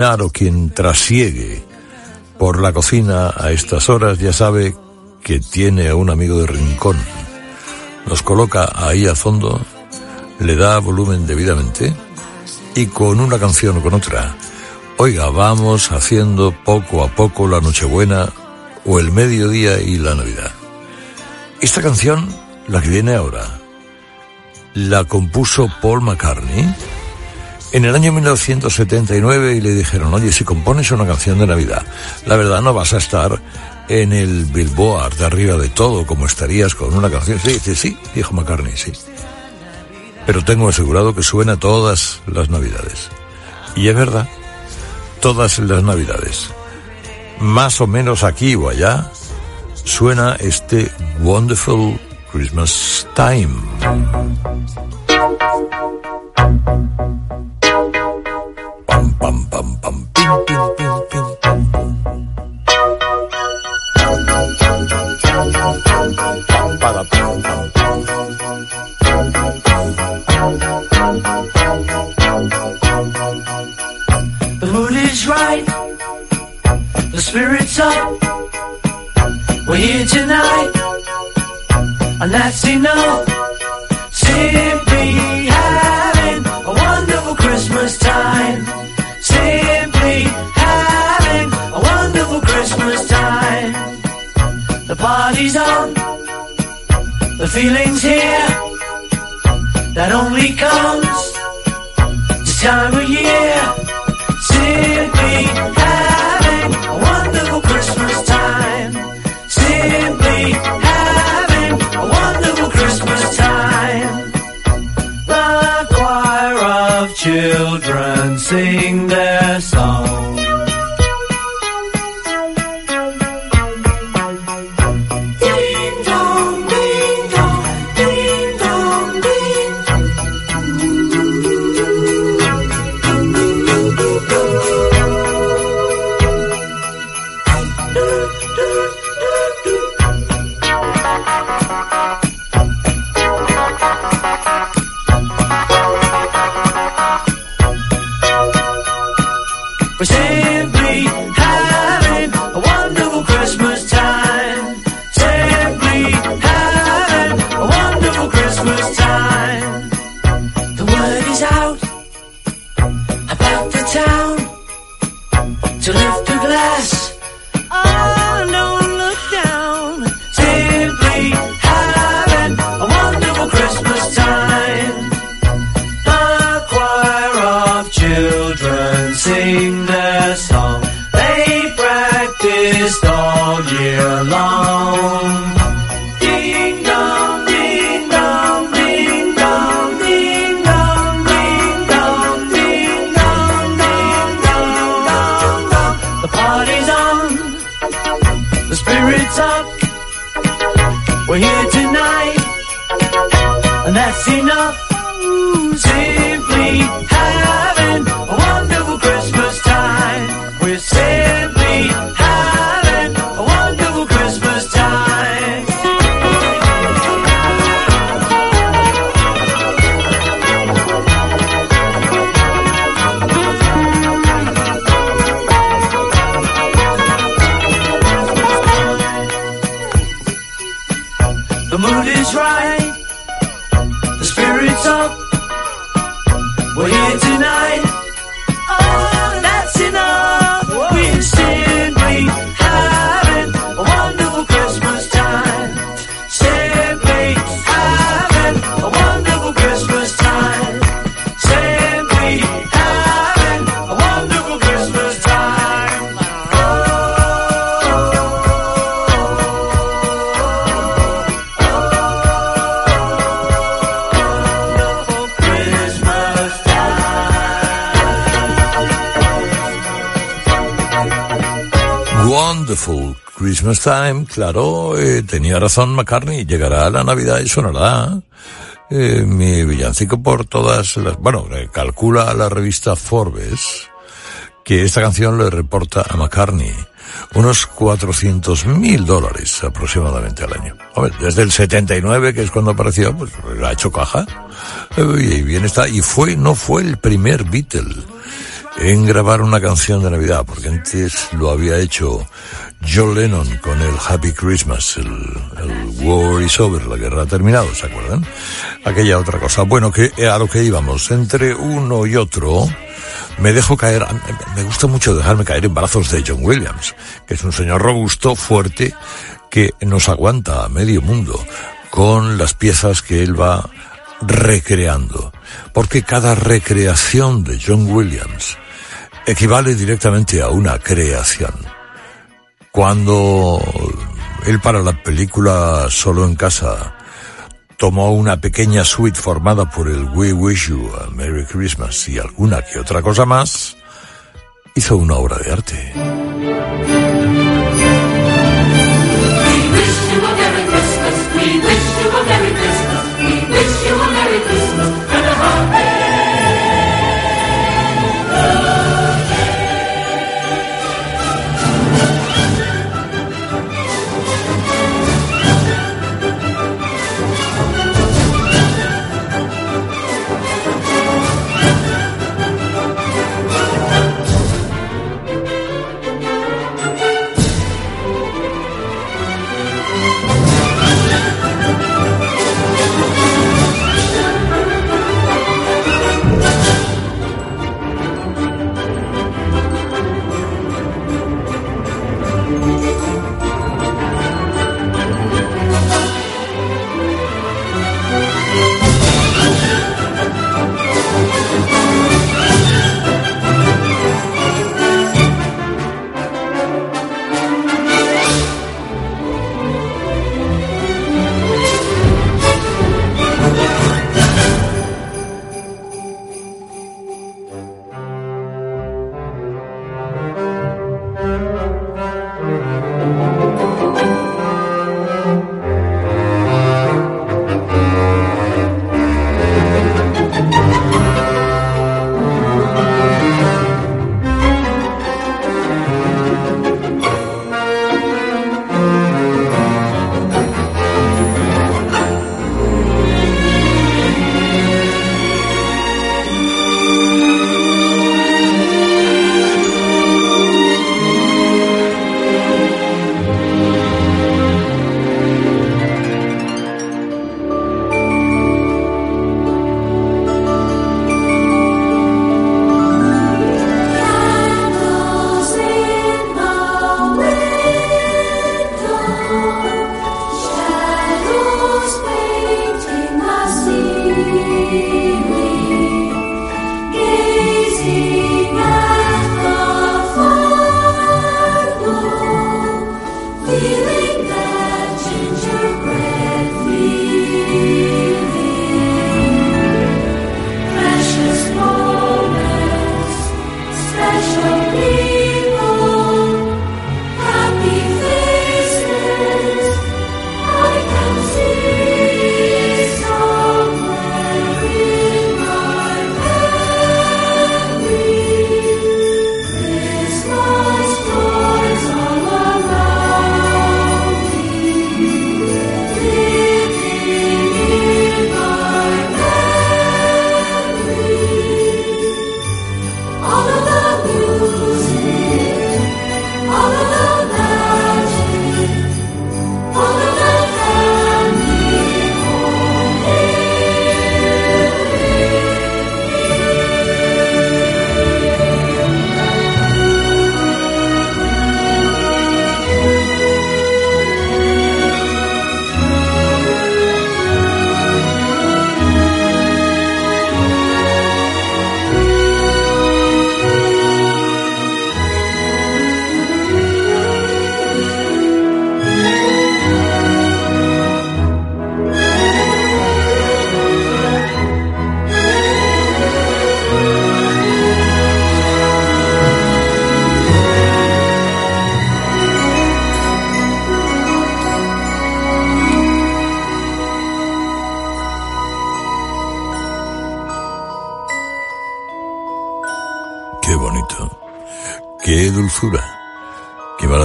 o quien trasiegue por la cocina a estas horas ya sabe que tiene a un amigo de rincón. Nos coloca ahí al fondo, le da volumen debidamente y con una canción o con otra. Oiga, vamos haciendo poco a poco la Nochebuena o el mediodía y la Navidad. Esta canción, la que viene ahora, la compuso Paul McCartney en el año 1979 y le dijeron, oye, si compones una canción de Navidad, la verdad no vas a estar en el Billboard de arriba de todo como estarías con una canción. Sí, sí, sí, dijo McCartney, sí. Pero tengo asegurado que suena todas las Navidades. Y es verdad, todas las Navidades. Más o menos aquí o allá suena este Wonderful Christmas Time. The mood is right, the spirit's up. We're here tonight, and that's enough. Simply having a wonderful Christmas time. Simply having a wonderful Christmas time. The party's on, the feeling's here. That only comes this time of year. Simply Christmas Time, claro, eh, tenía razón McCartney, llegará la Navidad y sonará eh, mi villancico por todas las... Bueno, eh, calcula la revista Forbes que esta canción le reporta a McCartney unos 400 mil dólares aproximadamente al año. Hombre, desde el 79, que es cuando apareció, pues ha hecho caja. Eh, Y bien está. Y fue, no fue el primer Beatle. En grabar una canción de Navidad, porque antes lo había hecho John Lennon con el Happy Christmas, el, el War is Over, la guerra ha terminado, ¿se acuerdan? Aquella otra cosa. Bueno, que a lo que íbamos, entre uno y otro, me dejo caer, me gusta mucho dejarme caer en brazos de John Williams, que es un señor robusto, fuerte, que nos aguanta a medio mundo con las piezas que él va recreando. Porque cada recreación de John Williams equivale directamente a una creación. Cuando él para la película Solo en casa tomó una pequeña suite formada por el We Wish You a Merry Christmas y alguna que otra cosa más, hizo una obra de arte.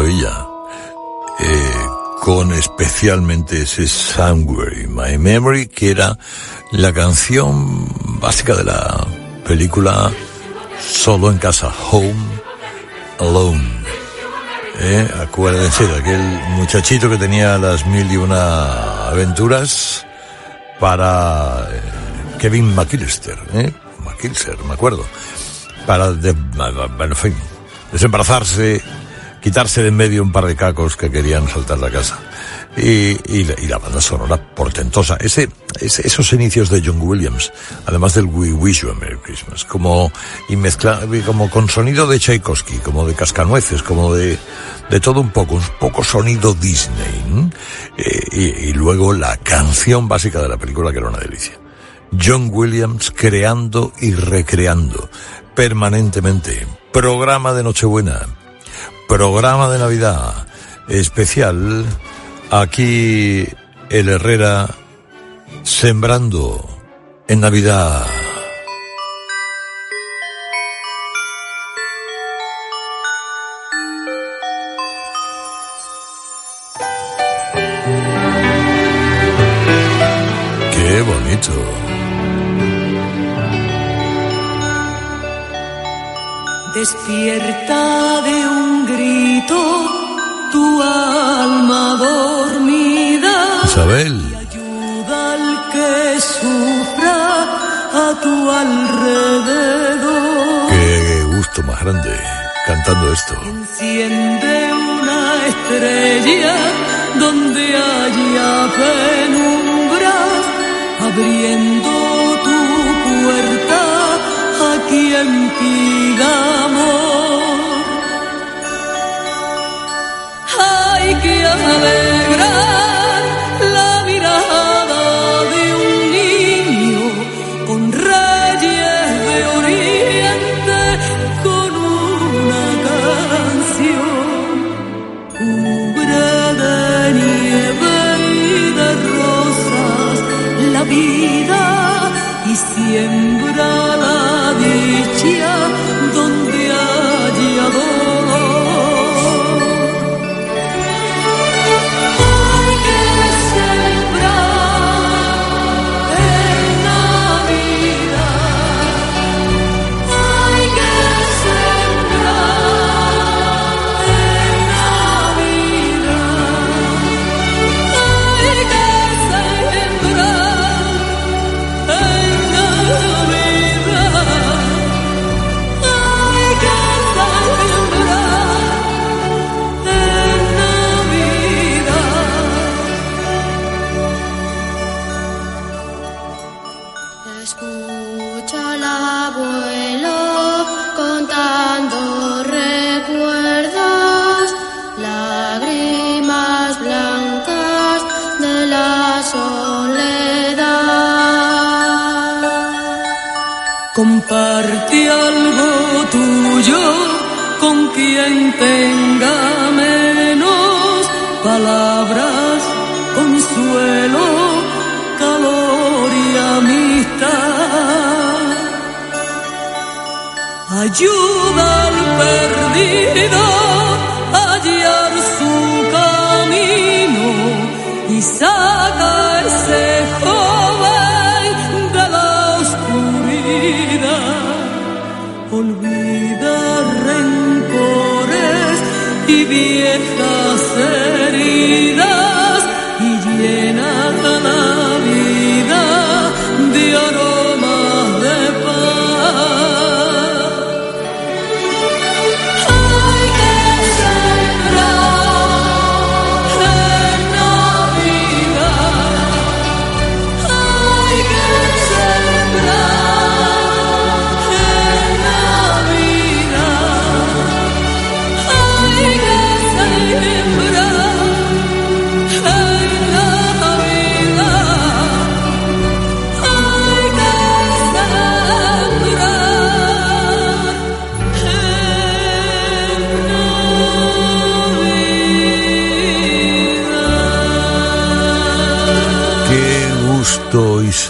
Maravilla. Eh, con especialmente ese Somewhere My Memory, que era la canción básica de la película solo en casa, home alone. ¿Eh? Acuérdense de aquel muchachito que tenía las mil y una aventuras para eh, Kevin McKillister, ¿eh? McKillister, me acuerdo, para de, en fin, desembarazarse, quitarse de en medio un par de cacos que querían saltar la casa. Y, y, y, la, banda sonora portentosa. Ese, esos inicios de John Williams, además del We Wish You a Merry Christmas, como, y como con sonido de Tchaikovsky, como de cascanueces, como de, de todo un poco, un poco sonido Disney. Eh, y, y luego la canción básica de la película que era una delicia. John Williams creando y recreando permanentemente. Programa de Nochebuena, programa de Navidad especial Aquí el Herrera sembrando en Navidad. Qué bonito. Despierta tu alma dormida. Isabel. Y ayuda al que sufra a tu alrededor. Qué gusto más grande cantando esto. Enciende una estrella donde haya penumbras, abriendo tu puerta a quien pida que alegrar la mirada de un niño con reyes de oriente con una canción. Cubre de nieve y de rosas la vida y siembra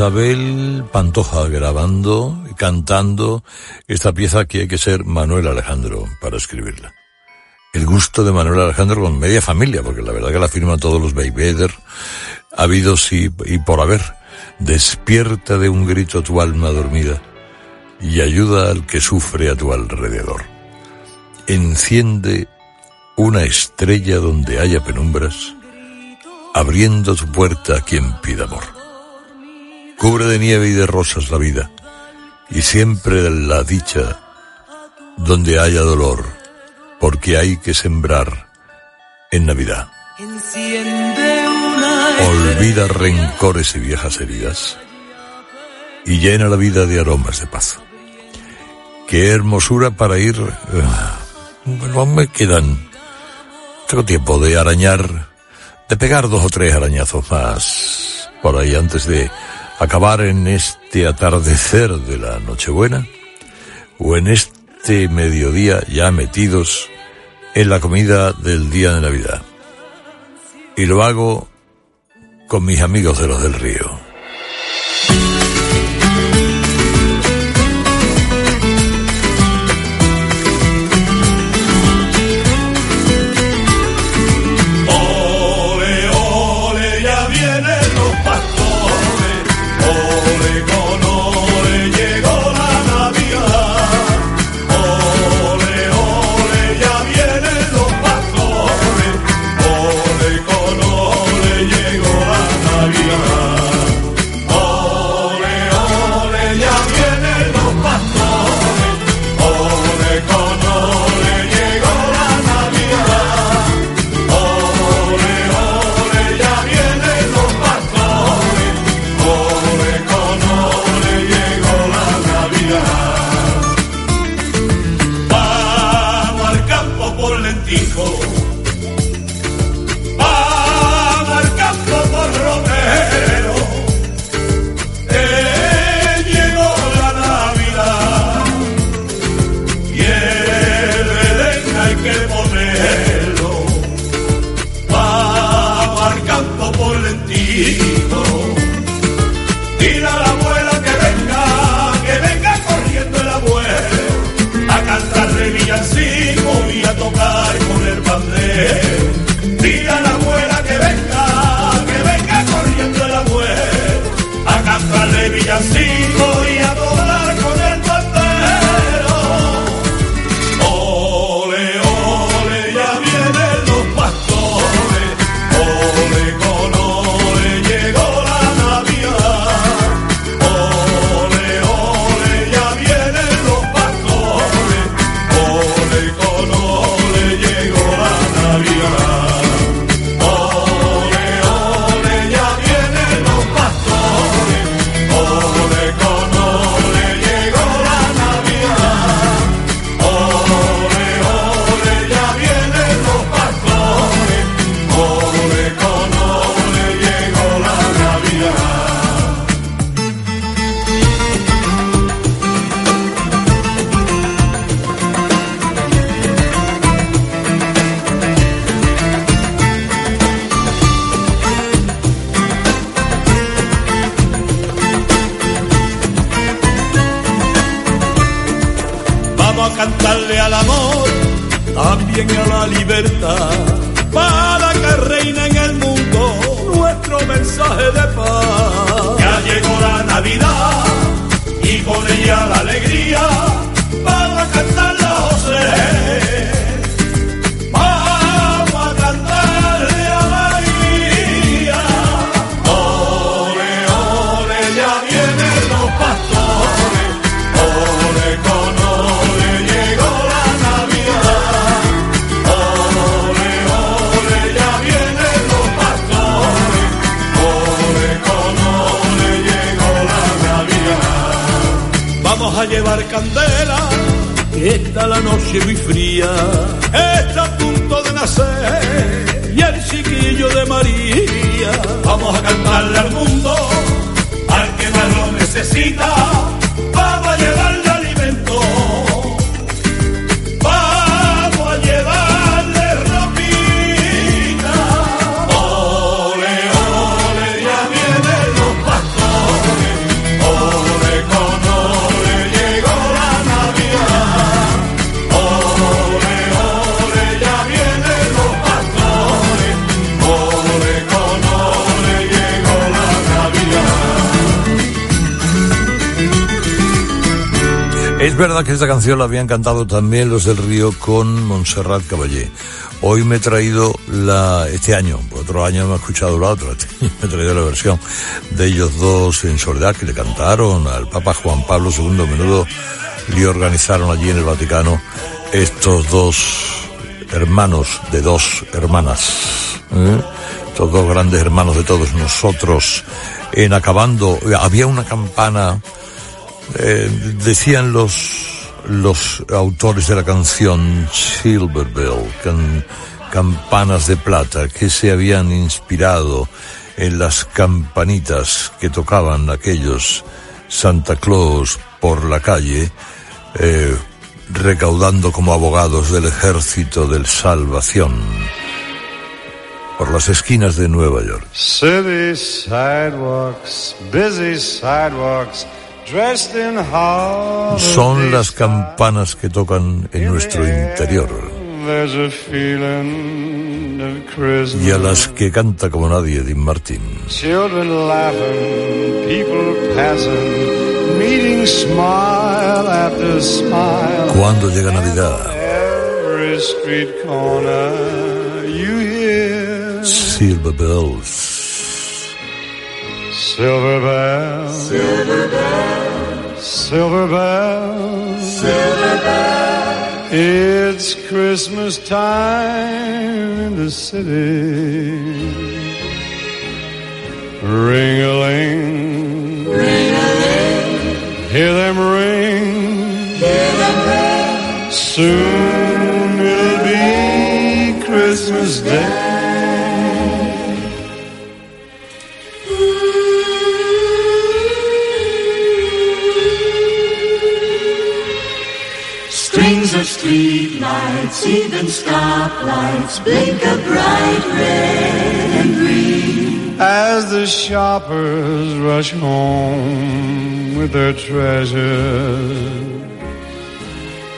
Isabel Pantoja grabando y cantando esta pieza que hay que ser Manuel Alejandro para escribirla. El gusto de Manuel Alejandro con media familia, porque la verdad que la firman todos los Beybeder, habidos y, y por haber. Despierta de un grito tu alma dormida y ayuda al que sufre a tu alrededor. Enciende una estrella donde haya penumbras, abriendo tu puerta a quien pida amor. Cubre de nieve y de rosas la vida, y siempre la dicha donde haya dolor, porque hay que sembrar en Navidad. Olvida rencores y viejas heridas y llena la vida de aromas de paz. Qué hermosura para ir... Eh, bueno, me quedan... Tengo tiempo de arañar, de pegar dos o tres arañazos más por ahí antes de acabar en este atardecer de la Nochebuena o en este mediodía ya metidos en la comida del día de Navidad. Y lo hago con mis amigos de los del río. Que esta canción la habían cantado también los del Río con Montserrat Caballé. Hoy me he traído la, este año, otro año me he escuchado la otra, este me he traído la versión de ellos dos en soledad que le cantaron al Papa Juan Pablo II. Menudo le organizaron allí en el Vaticano estos dos hermanos de dos hermanas. ¿eh? Estos dos grandes hermanos de todos nosotros. En acabando, había una campana eh, decían los, los autores de la canción Silver Bell, campanas de plata, que se habían inspirado en las campanitas que tocaban aquellos Santa Claus por la calle, eh, recaudando como abogados del ejército del salvación por las esquinas de Nueva York. City sidewalks, busy sidewalks. Son las campanas que tocan en nuestro interior. y a las que canta como nadie Dean Martin. Cuando llega Navidad, Silver Bells. Silver bells, silver bells, silver bells, silver bells. It's Christmas time in the city. Ring a ling, ring a ling. Hear them ring, hear them ring. Soon it'll be Christmas Day. Street lights, even stoplights blink a bright red and green. As the shoppers rush home with their treasures.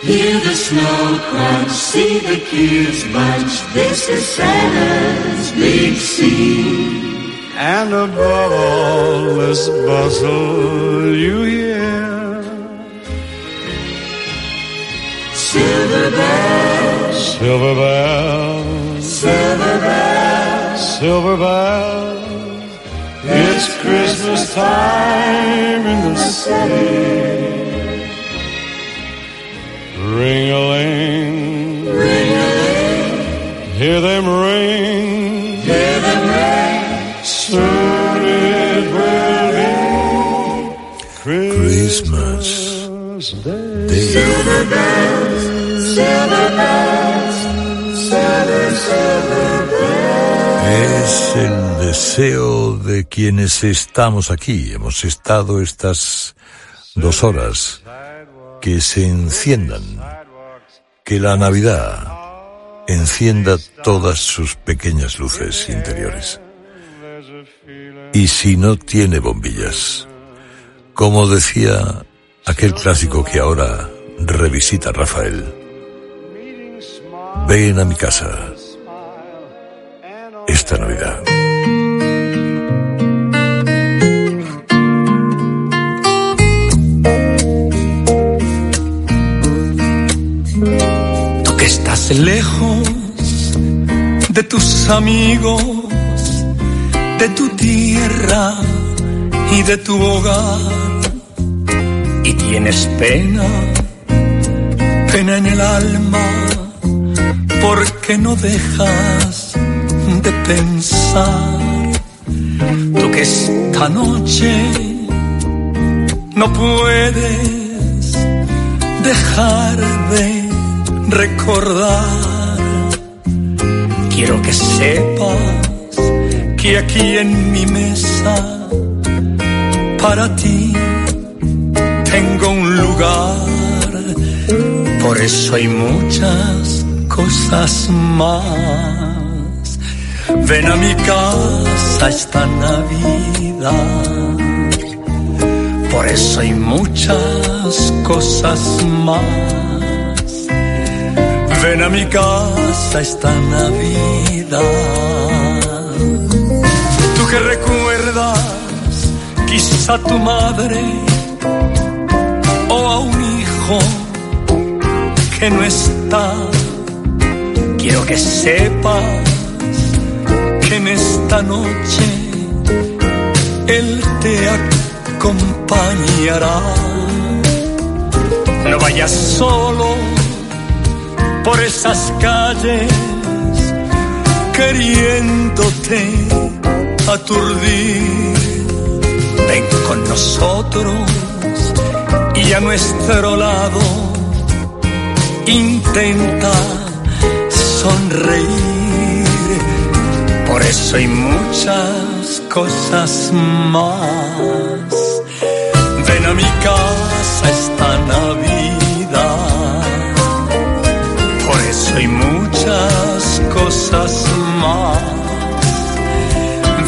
Hear the snow crunch, see the kids bunch. This is Santa's big scene. And above all this bustle, you hear Silver bells, silver bells, silver bells, silver bells. It's Christmas time in the city. Ring a ling, ring a ling. Hear them ring, hear them ring. Soon it will be Christmas. Day. Silver bells, Es el deseo de quienes estamos aquí. Hemos estado estas dos horas que se enciendan, que la Navidad encienda todas sus pequeñas luces interiores. Y si no tiene bombillas, como decía aquel clásico que ahora revisita Rafael. Ven a mi casa esta Navidad. Tú que estás lejos de tus amigos, de tu tierra y de tu hogar y tienes pena, pena en el alma, porque no dejas de pensar. Tú que esta noche no puedes dejar de recordar. Quiero que sepas que aquí en mi mesa, para ti, tengo un lugar, por eso hay muchas cosas más. Ven a mi casa esta Navidad, por eso hay muchas cosas más. Ven a mi casa esta Navidad, tú que recuerdas quizá tu madre o a un hijo que no está. Quiero que sepas que en esta noche Él te acompañará. No vayas solo por esas calles queriéndote aturdir. Ven con nosotros y a nuestro lado intenta sonreír. Por eso hay muchas cosas más. Ven a mi casa esta Navidad. Por eso hay muchas cosas más.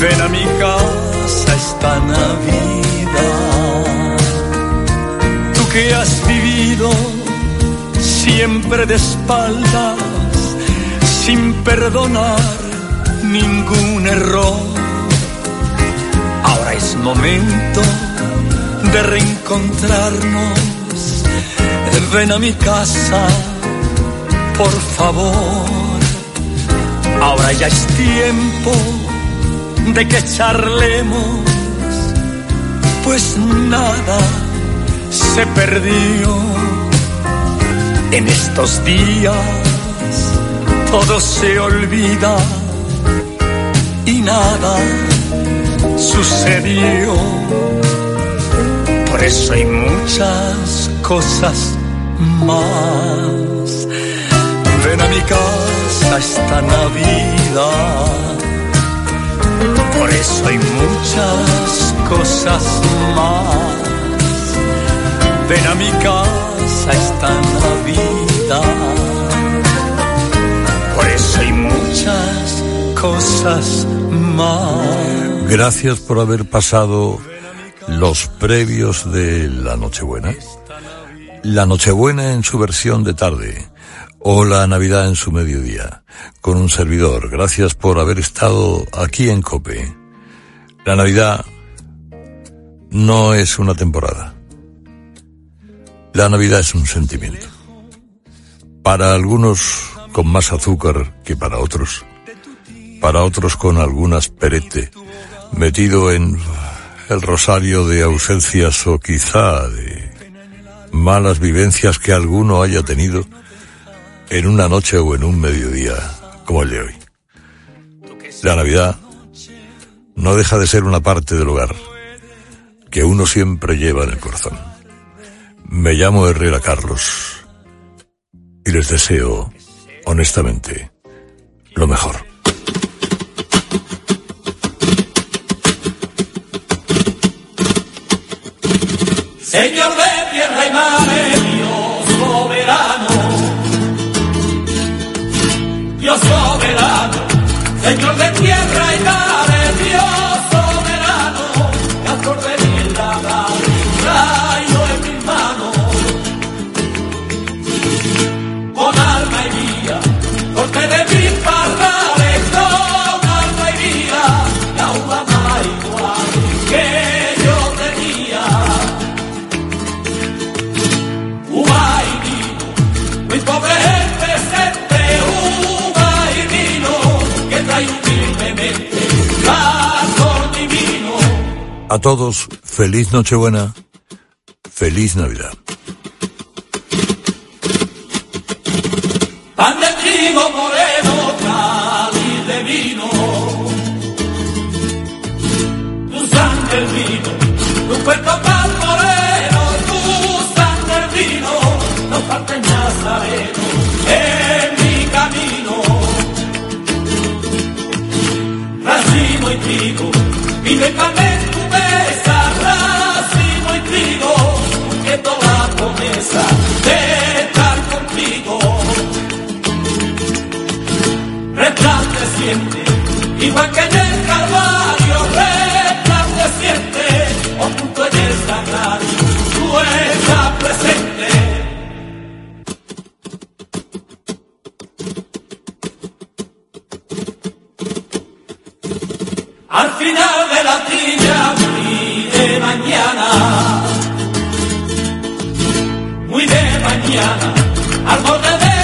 Ven a mi casa esta Navidad. Tú que has vivido siempre de espaldas, sin perdonar ningún error. Ahora es momento de reencontrarnos. Ven a mi casa, por favor. Ahora ya es tiempo de que charlemos, pues nada se perdió en estos días. Todo se olvida y nada sucedió. Por eso hay muchas cosas más. Ven a mi casa esta Navidad. Por eso hay muchas cosas más. Ven a mi casa esta Navidad. Eso hay muchas cosas más. Gracias por haber pasado los previos de la Nochebuena. La Nochebuena en su versión de tarde o la Navidad en su mediodía, con un servidor. Gracias por haber estado aquí en Cope. La Navidad no es una temporada. La Navidad es un sentimiento. Para algunos con más azúcar que para otros. Para otros con algún asperete metido en el rosario de ausencias o quizá de malas vivencias que alguno haya tenido en una noche o en un mediodía como el de hoy. La Navidad no deja de ser una parte del hogar que uno siempre lleva en el corazón. Me llamo Herrera Carlos y les deseo, honestamente, lo mejor. Señor de tierra y mar, Dios soberano, Dios soberano, Señor de tierra y mar, A todos, feliz Nochebuena, feliz Navidad. Al final de la trilla, muy de mañana, muy de mañana, al borde de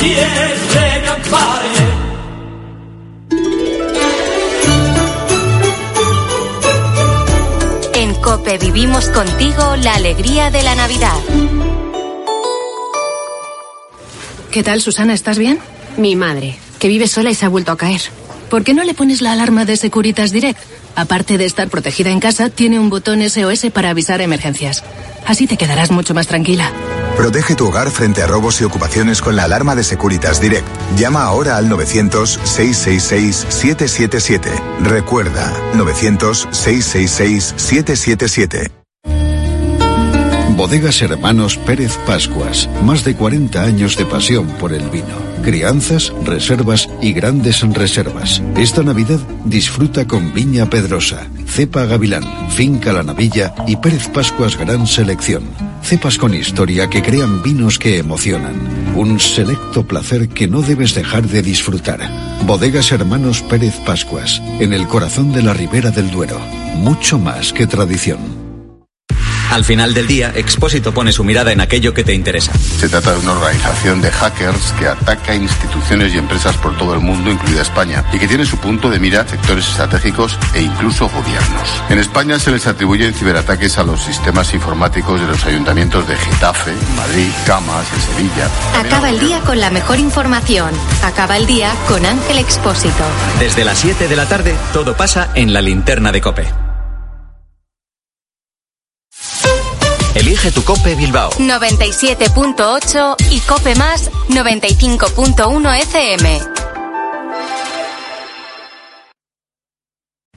paloma, siempre me ampare. En Cope vivimos contigo la alegría de la Navidad. ¿Qué tal, Susana? ¿Estás bien? Mi madre, que vive sola y se ha vuelto a caer. ¿Por qué no le pones la alarma de Securitas Direct? Aparte de estar protegida en casa, tiene un botón SOS para avisar emergencias. Así te quedarás mucho más tranquila. Protege tu hogar frente a robos y ocupaciones con la alarma de Securitas Direct. Llama ahora al 900-666-777. Recuerda, 900-666-777. Bodegas Hermanos Pérez Pascuas. Más de 40 años de pasión por el vino. Crianzas, reservas y grandes reservas. Esta Navidad disfruta con Viña Pedrosa, Cepa Gavilán, Finca La Navilla y Pérez Pascuas Gran Selección. Cepas con historia que crean vinos que emocionan. Un selecto placer que no debes dejar de disfrutar. Bodegas Hermanos Pérez Pascuas, en el corazón de la Ribera del Duero. Mucho más que tradición. Al final del día, Expósito pone su mirada en aquello que te interesa. Se trata de una organización de hackers que ataca instituciones y empresas por todo el mundo, incluida España, y que tiene su punto de mira sectores estratégicos e incluso gobiernos. En España se les atribuyen ciberataques a los sistemas informáticos de los ayuntamientos de Getafe, Madrid, Camas, en Sevilla. Acaba el día con la mejor información. Acaba el día con Ángel Expósito. Desde las 7 de la tarde, todo pasa en la linterna de Cope. Elige tu Cope Bilbao. 97.8 y Cope Más 95.1 FM.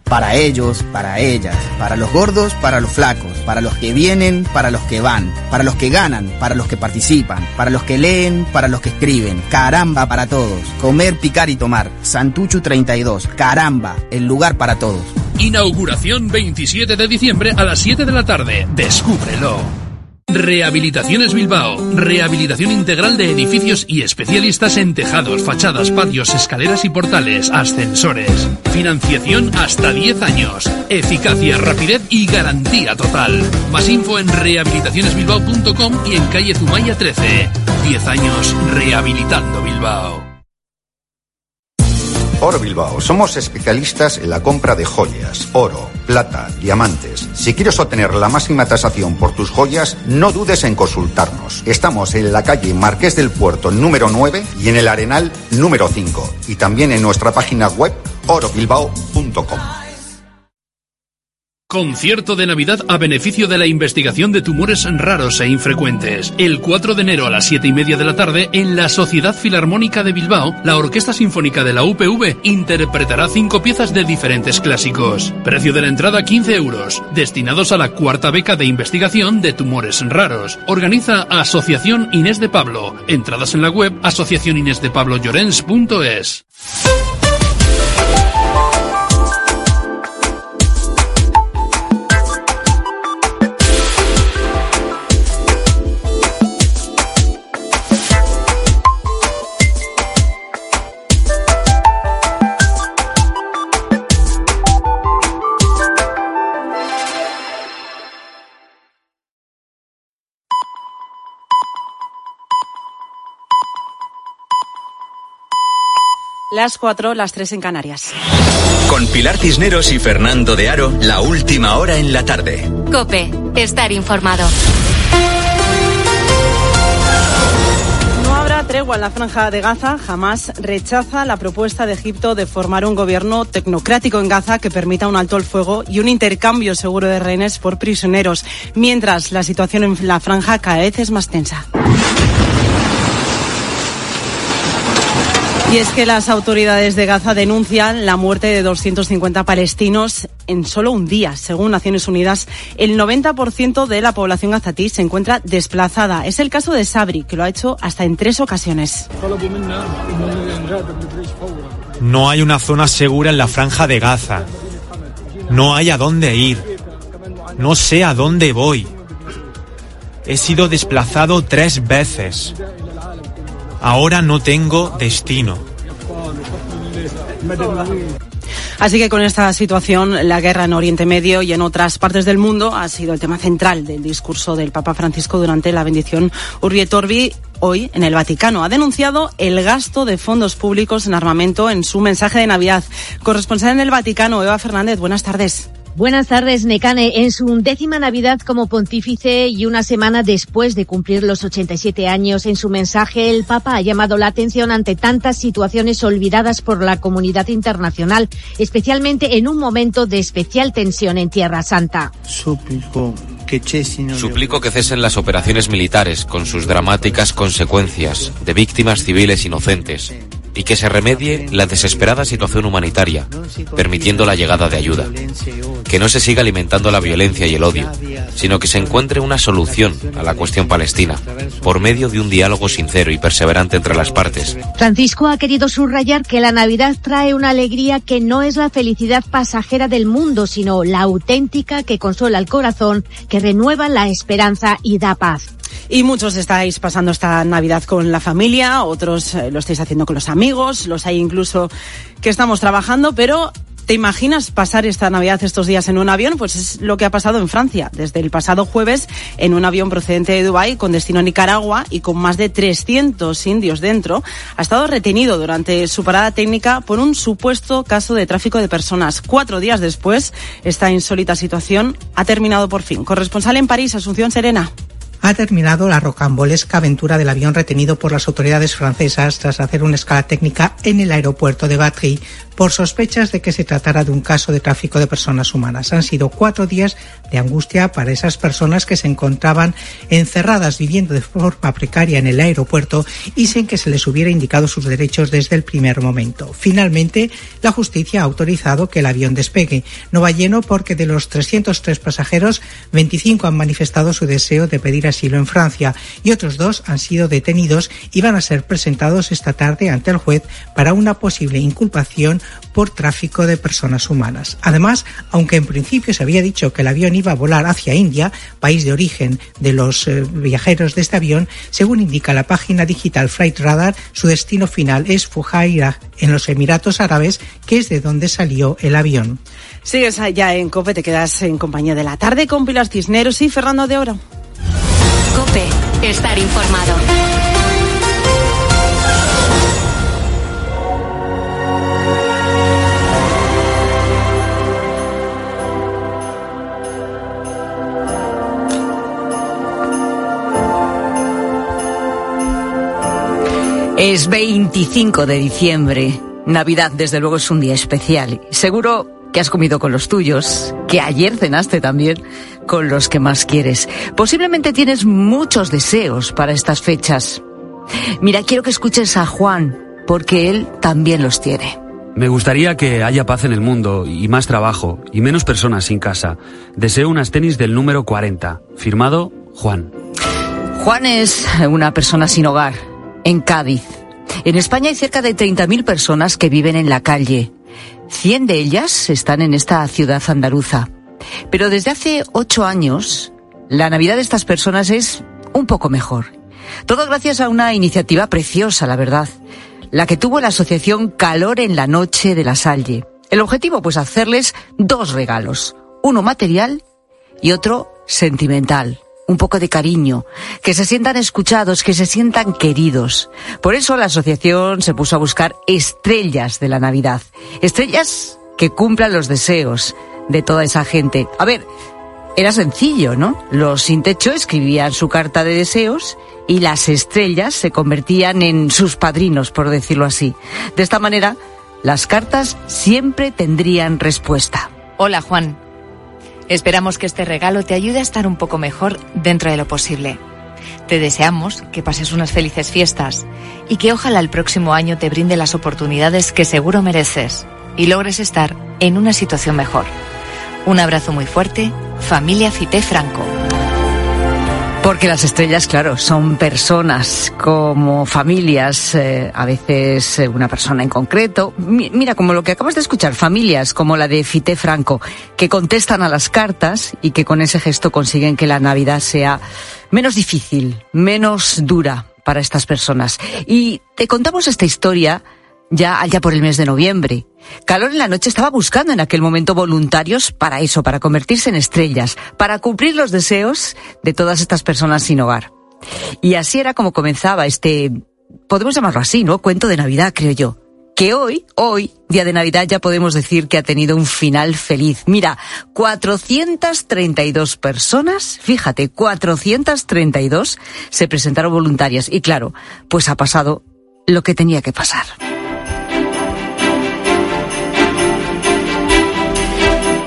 Para ellos, para ellas, para los gordos, para los flacos, para los que vienen, para los que van, para los que ganan, para los que participan, para los que leen, para los que escriben. Caramba para todos. Comer, picar y tomar. Santuchu 32. Caramba, el lugar para todos. Inauguración 27 de diciembre a las 7 de la tarde. Descúbrelo. Rehabilitaciones Bilbao. Rehabilitación integral de edificios y especialistas en tejados, fachadas, patios, escaleras y portales, ascensores. Financiación hasta 10 años. Eficacia, rapidez y garantía total. Más info en rehabilitacionesbilbao.com y en calle Zumaya 13. 10 años rehabilitando Bilbao. Oro Bilbao. Somos especialistas en la compra de joyas, oro, plata, diamantes. Si quieres obtener la máxima tasación por tus joyas, no dudes en consultarnos. Estamos en la calle Marqués del Puerto número 9 y en el Arenal número 5. Y también en nuestra página web orobilbao.com. Concierto de Navidad a beneficio de la investigación de tumores raros e infrecuentes. El 4 de enero a las 7 y media de la tarde, en la Sociedad Filarmónica de Bilbao, la Orquesta Sinfónica de la UPV interpretará cinco piezas de diferentes clásicos. Precio de la entrada 15 euros, destinados a la cuarta beca de investigación de tumores raros. Organiza Asociación Inés de Pablo. Entradas en la web asociacioninésdepablolorens.es. Las 4, las 3 en Canarias. Con Pilar Cisneros y Fernando de Aro, la última hora en la tarde. Cope, estar informado. No habrá tregua en la franja de Gaza. Jamás rechaza la propuesta de Egipto de formar un gobierno tecnocrático en Gaza que permita un alto el fuego y un intercambio seguro de rehenes por prisioneros, mientras la situación en la franja cada vez es más tensa. Y es que las autoridades de Gaza denuncian la muerte de 250 palestinos en solo un día. Según Naciones Unidas, el 90% de la población gazatí se encuentra desplazada. Es el caso de Sabri, que lo ha hecho hasta en tres ocasiones. No hay una zona segura en la franja de Gaza. No hay a dónde ir. No sé a dónde voy. He sido desplazado tres veces. Ahora no tengo destino. Así que con esta situación, la guerra en Oriente Medio y en otras partes del mundo ha sido el tema central del discurso del Papa Francisco durante la bendición Urbi et Orbi hoy en el Vaticano. Ha denunciado el gasto de fondos públicos en armamento en su mensaje de Navidad. Corresponsal en el Vaticano, Eva Fernández, buenas tardes. Buenas tardes, Necane. En su décima Navidad como pontífice y una semana después de cumplir los 87 años, en su mensaje el Papa ha llamado la atención ante tantas situaciones olvidadas por la comunidad internacional, especialmente en un momento de especial tensión en Tierra Santa. Suplico que cesen las operaciones militares con sus dramáticas consecuencias de víctimas civiles inocentes y que se remedie la desesperada situación humanitaria, permitiendo la llegada de ayuda. Que no se siga alimentando la violencia y el odio, sino que se encuentre una solución a la cuestión palestina, por medio de un diálogo sincero y perseverante entre las partes. Francisco ha querido subrayar que la Navidad trae una alegría que no es la felicidad pasajera del mundo, sino la auténtica que consola el corazón, que renueva la esperanza y da paz. Y muchos estáis pasando esta Navidad con la familia, otros eh, lo estáis haciendo con los amigos, los hay incluso que estamos trabajando, pero ¿Te imaginas pasar esta Navidad estos días en un avión? Pues es lo que ha pasado en Francia. Desde el pasado jueves, en un avión procedente de Dubái con destino a Nicaragua y con más de 300 indios dentro, ha estado retenido durante su parada técnica por un supuesto caso de tráfico de personas. Cuatro días después, esta insólita situación ha terminado por fin. Corresponsal en París, Asunción Serena ha terminado la rocambolesca aventura del avión retenido por las autoridades francesas tras hacer una escala técnica en el aeropuerto de Batry por sospechas de que se tratara de un caso de tráfico de personas humanas. Han sido cuatro días de angustia para esas personas que se encontraban encerradas viviendo de forma precaria en el aeropuerto y sin que se les hubiera indicado sus derechos desde el primer momento. Finalmente, la justicia ha autorizado que el avión despegue. No va lleno porque de los 303 pasajeros, 25 han manifestado su deseo de pedir asilo en Francia y otros dos han sido detenidos y van a ser presentados esta tarde ante el juez para una posible inculpación por tráfico de personas humanas. Además, aunque en principio se había dicho que el avión iba a volar hacia India, país de origen de los eh, viajeros de este avión, según indica la página digital Flight Radar, su destino final es Fujairah, en los Emiratos Árabes, que es de donde salió el avión. Sigues allá en COPE, te quedas en compañía de la tarde con Pilar Cisneros y Fernando de Oro. COPE, estar informado. Es 25 de diciembre. Navidad, desde luego, es un día especial. Seguro que has comido con los tuyos, que ayer cenaste también con los que más quieres. Posiblemente tienes muchos deseos para estas fechas. Mira, quiero que escuches a Juan, porque él también los tiene. Me gustaría que haya paz en el mundo y más trabajo y menos personas sin casa. Deseo unas tenis del número 40. Firmado Juan. Juan es una persona sin hogar en Cádiz. En España hay cerca de 30.000 personas que viven en la calle. 100 de ellas están en esta ciudad andaluza. Pero desde hace ocho años, la Navidad de estas personas es un poco mejor. Todo gracias a una iniciativa preciosa, la verdad. La que tuvo la asociación Calor en la Noche de la Salle. El objetivo, pues, hacerles dos regalos. Uno material y otro sentimental. un poco de cariño, que se sientan escuchados, que se sientan queridos. Por eso la asociación se puso a buscar estrellas de la Navidad, estrellas que cumplan los deseos de toda esa gente. A ver, era sencillo, ¿no? Los sin techo escribían su carta de deseos y las estrellas se convertían en sus padrinos, por decirlo así. De esta manera, las cartas siempre tendrían respuesta. Hola Juan. Esperamos que este regalo te ayude a estar un poco mejor dentro de lo posible. Te deseamos que pases unas felices fiestas y que ojalá el próximo año te brinde las oportunidades que seguro mereces y logres estar en una situación mejor. Un abrazo muy fuerte, familia Fité Franco. Porque las estrellas, claro, son personas como familias, eh, a veces eh, una persona en concreto. mira, como lo que acabas de escuchar, familias como la de Fité Franco, que contestan a las cartas y que con ese gesto consiguen que la Navidad sea menos difícil, menos dura para estas personas. Y te contamos esta historia ya allá por el mes de noviembre. Calor en la noche estaba buscando en aquel momento voluntarios para eso, para convertirse en estrellas, para cumplir los deseos de todas estas personas sin hogar. Y así era como comenzaba este, podemos llamarlo así, ¿no? Cuento de Navidad, creo yo. Que hoy, hoy, día de Navidad, ya podemos decir que ha tenido un final feliz. Mira, 432 personas, fíjate, 432 se presentaron voluntarias. Y claro, pues ha pasado lo que tenía que pasar.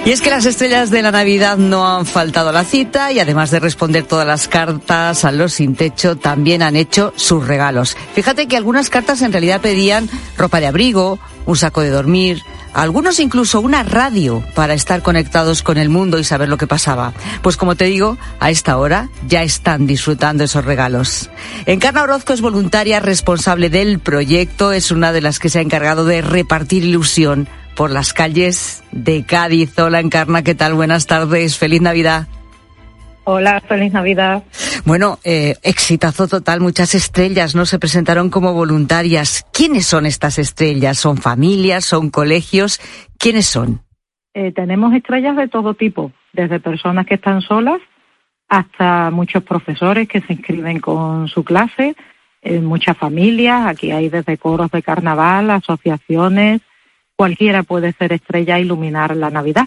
Y es que las estrellas de la Navidad no han faltado a la cita y además de responder todas las cartas a los sin techo, también han hecho sus regalos. Fíjate que algunas cartas en realidad pedían ropa de abrigo, un saco de dormir, algunos incluso una radio para estar conectados con el mundo y saber lo que pasaba. Pues como te digo, a esta hora ya están disfrutando esos regalos. Encarna Orozco es voluntaria responsable del proyecto, es una de las que se ha encargado de repartir ilusión por las calles de Cádiz. Hola Encarna, ¿qué tal? Buenas tardes, feliz Navidad. Hola, feliz Navidad. Bueno, eh, exitazo total, muchas estrellas no se presentaron como voluntarias. ¿Quiénes son estas estrellas? ¿Son familias? ¿Son colegios? ¿Quiénes son? Eh, tenemos estrellas de todo tipo, desde personas que están solas hasta muchos profesores que se inscriben con su clase, eh, muchas familias, aquí hay desde coros de carnaval, asociaciones, cualquiera puede ser estrella e iluminar la Navidad.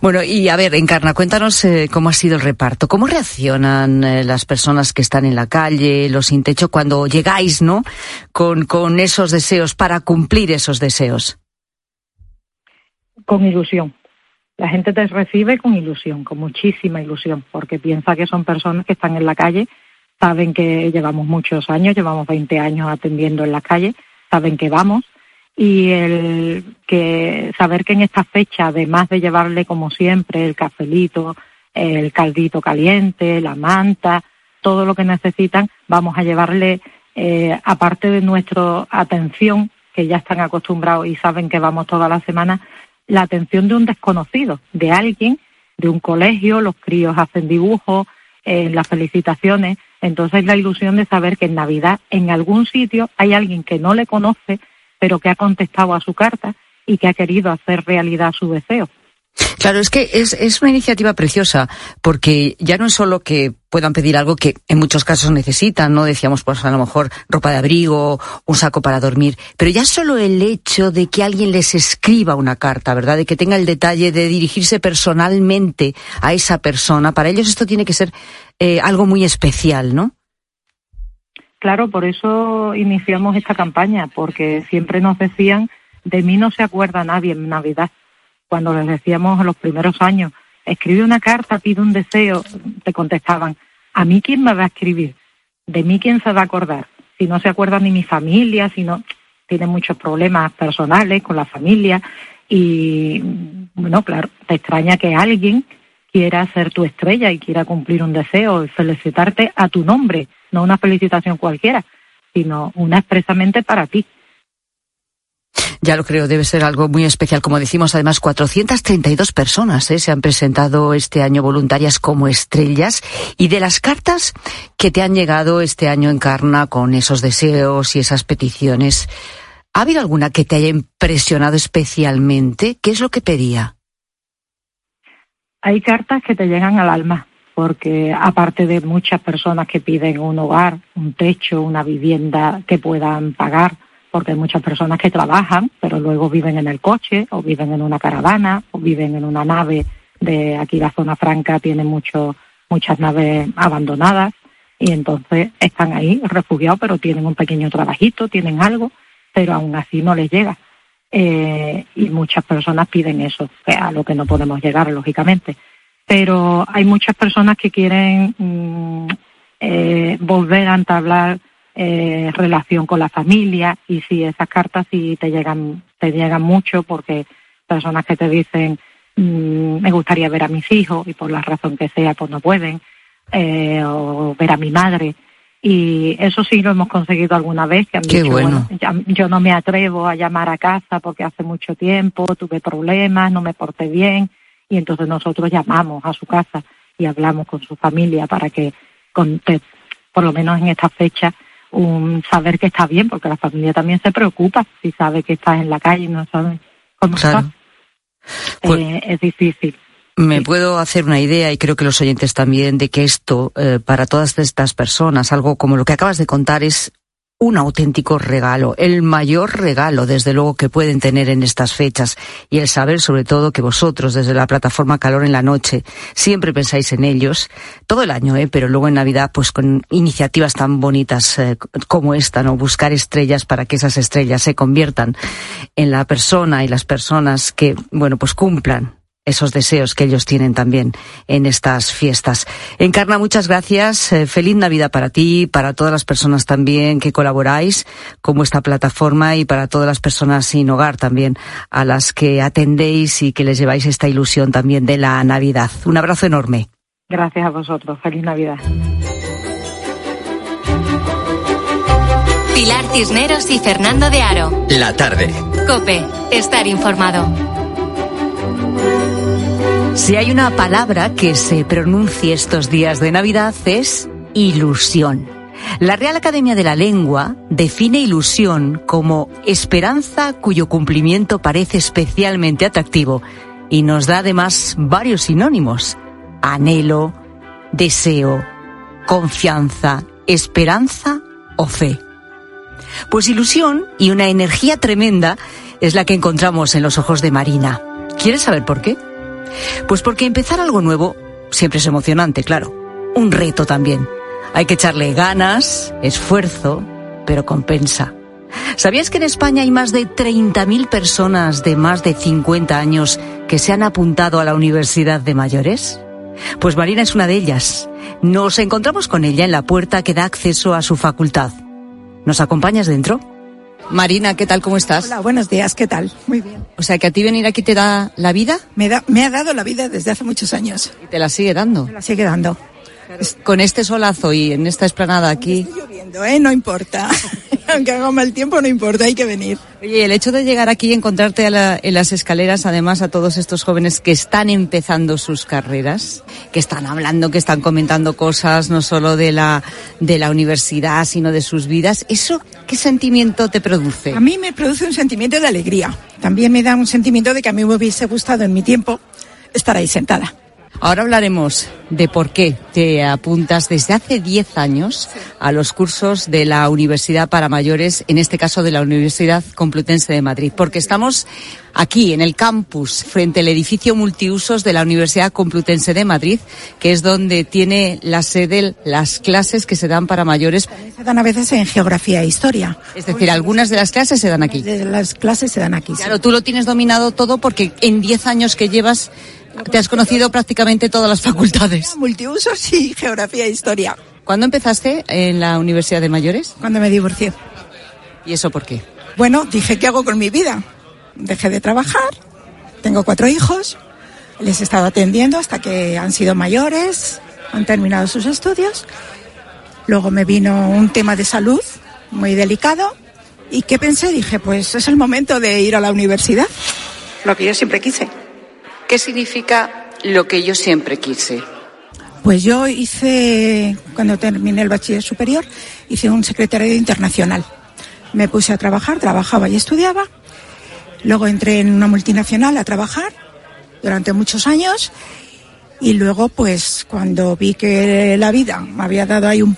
Bueno, y a ver, Encarna, cuéntanos eh, cómo ha sido el reparto. ¿Cómo reaccionan eh, las personas que están en la calle, los sin techo, cuando llegáis, ¿no? Con, con esos deseos, para cumplir esos deseos. Con ilusión. La gente te recibe con ilusión, con muchísima ilusión, porque piensa que son personas que están en la calle, saben que llevamos muchos años, llevamos 20 años atendiendo en la calle, saben que vamos y el que saber que en esta fecha, además de llevarle como siempre el cafelito, el caldito caliente, la manta, todo lo que necesitan, vamos a llevarle, eh, aparte de nuestra atención, que ya están acostumbrados y saben que vamos toda la semana, la atención de un desconocido, de alguien, de un colegio, los críos hacen dibujos, eh, las felicitaciones, entonces la ilusión de saber que en Navidad en algún sitio hay alguien que no le conoce, pero que ha contestado a su carta y que ha querido hacer realidad su deseo. Claro, es que es, es, una iniciativa preciosa, porque ya no es solo que puedan pedir algo que en muchos casos necesitan, ¿no? Decíamos, pues a lo mejor ropa de abrigo, un saco para dormir, pero ya solo el hecho de que alguien les escriba una carta, ¿verdad? De que tenga el detalle de dirigirse personalmente a esa persona, para ellos esto tiene que ser eh, algo muy especial, ¿no? Claro, por eso iniciamos esta campaña, porque siempre nos decían, de mí no se acuerda nadie en Navidad. Cuando les decíamos en los primeros años, escribe una carta, pide un deseo, te contestaban, ¿a mí quién me va a escribir? ¿De mí quién se va a acordar? Si no se acuerda ni mi familia, si no, tiene muchos problemas personales con la familia y, bueno, claro, te extraña que alguien quiera ser tu estrella y quiera cumplir un deseo y felicitarte a tu nombre no una felicitación cualquiera, sino una expresamente para ti. Ya lo creo, debe ser algo muy especial. Como decimos, además, 432 personas ¿eh? se han presentado este año voluntarias como estrellas. Y de las cartas que te han llegado este año en Carna con esos deseos y esas peticiones, ¿ha habido alguna que te haya impresionado especialmente? ¿Qué es lo que pedía? Hay cartas que te llegan al alma, porque aparte de muchas personas que piden un hogar, un techo, una vivienda que puedan pagar, porque hay muchas personas que trabajan, pero luego viven en el coche o viven en una caravana o viven en una nave de aquí la zona franca tiene mucho, muchas naves abandonadas y entonces están ahí refugiados, pero tienen un pequeño trabajito, tienen algo, pero aún así no les llega. Eh, y muchas personas piden eso, a lo que no podemos llegar, lógicamente. Pero hay muchas personas que quieren mm, eh, volver a entablar eh, relación con la familia y si esas cartas sí te llegan, te llegan mucho porque personas que te dicen mm, me gustaría ver a mis hijos y por la razón que sea pues no pueden eh, o ver a mi madre y eso sí lo hemos conseguido alguna vez que han Qué dicho, bueno. ya- yo no me atrevo a llamar a casa porque hace mucho tiempo tuve problemas, no me porté bien y entonces nosotros llamamos a su casa y hablamos con su familia para que con, por lo menos en esta fecha un saber que está bien porque la familia también se preocupa si sabe que estás en la calle y no sabe cómo Claro. estás. Pues- Eh, es difícil. Me puedo hacer una idea, y creo que los oyentes también, de que esto, eh, para todas estas personas, algo como lo que acabas de contar, es un auténtico regalo, el mayor regalo, desde luego, que pueden tener en estas fechas. Y el saber, sobre todo, que vosotros, desde la plataforma Calor en la Noche, siempre pensáis en ellos, todo el año, ¿eh? pero luego en Navidad, pues con iniciativas tan bonitas eh, como esta, ¿no? Buscar estrellas para que esas estrellas se conviertan en la persona y las personas que, bueno, pues cumplan esos deseos que ellos tienen también en estas fiestas. Encarna, muchas gracias. Eh, feliz Navidad para ti, para todas las personas también que colaboráis como esta plataforma y para todas las personas sin hogar también a las que atendéis y que les lleváis esta ilusión también de la Navidad. Un abrazo enorme. Gracias a vosotros. Feliz Navidad. Pilar Cisneros y Fernando de Aro. La tarde. Cope, estar informado. Si hay una palabra que se pronuncie estos días de Navidad es ilusión. La Real Academia de la Lengua define ilusión como esperanza cuyo cumplimiento parece especialmente atractivo y nos da además varios sinónimos. Anhelo, deseo, confianza, esperanza o fe. Pues ilusión y una energía tremenda es la que encontramos en los ojos de Marina. ¿Quieres saber por qué? Pues porque empezar algo nuevo siempre es emocionante, claro. Un reto también. Hay que echarle ganas, esfuerzo, pero compensa. ¿Sabías que en España hay más de 30.000 personas de más de 50 años que se han apuntado a la Universidad de Mayores? Pues Marina es una de ellas. Nos encontramos con ella en la puerta que da acceso a su facultad. ¿Nos acompañas dentro? Marina, ¿qué tal? ¿Cómo estás? Hola, buenos días, ¿qué tal? Muy bien. O sea, que a ti venir aquí te da la vida Me, da, me ha dado la vida desde hace muchos años. y te la sigue dando. Me la sigue dando. Con este solazo y en esta esplanada aquí. Lloviendo, ¿eh? No importa. Aunque haga mal tiempo, no importa, hay que venir. Oye, el hecho de llegar aquí y encontrarte a la- en las escaleras, además a todos estos jóvenes que están empezando sus carreras, que están hablando, que están comentando cosas, no solo de la, de la universidad, sino de sus vidas, ¿eso qué sentimiento te produce? A mí me produce un sentimiento de alegría. También me da un sentimiento de que a mí me hubiese gustado en mi tiempo estar ahí sentada. Ahora hablaremos de por qué te apuntas desde hace 10 años a los cursos de la Universidad para Mayores, en este caso de la Universidad Complutense de Madrid, porque estamos aquí en el campus, frente al edificio multiusos de la Universidad Complutense de Madrid, que es donde tiene la sede las clases que se dan para mayores. Se dan a veces en geografía e historia. Es decir, algunas de las clases se dan aquí. De las clases se dan aquí. sí. Claro, tú lo tienes dominado todo porque en 10 años que llevas te has conocido prácticamente todas las facultades. Multiusos y geografía e historia. ¿Cuándo empezaste en la Universidad de Mayores? Cuando me divorcié. ¿Y eso por qué? Bueno, dije, ¿qué hago con mi vida? Dejé de trabajar, tengo cuatro hijos, les he estado atendiendo hasta que han sido mayores, han terminado sus estudios. Luego me vino un tema de salud muy delicado. ¿Y qué pensé? Dije, pues es el momento de ir a la universidad. Lo que yo siempre quise. ¿Qué significa lo que yo siempre quise? Pues yo hice, cuando terminé el bachiller superior, hice un secretariado internacional. Me puse a trabajar, trabajaba y estudiaba. Luego entré en una multinacional a trabajar durante muchos años Y luego, pues, cuando vi que la vida me había dado ahí un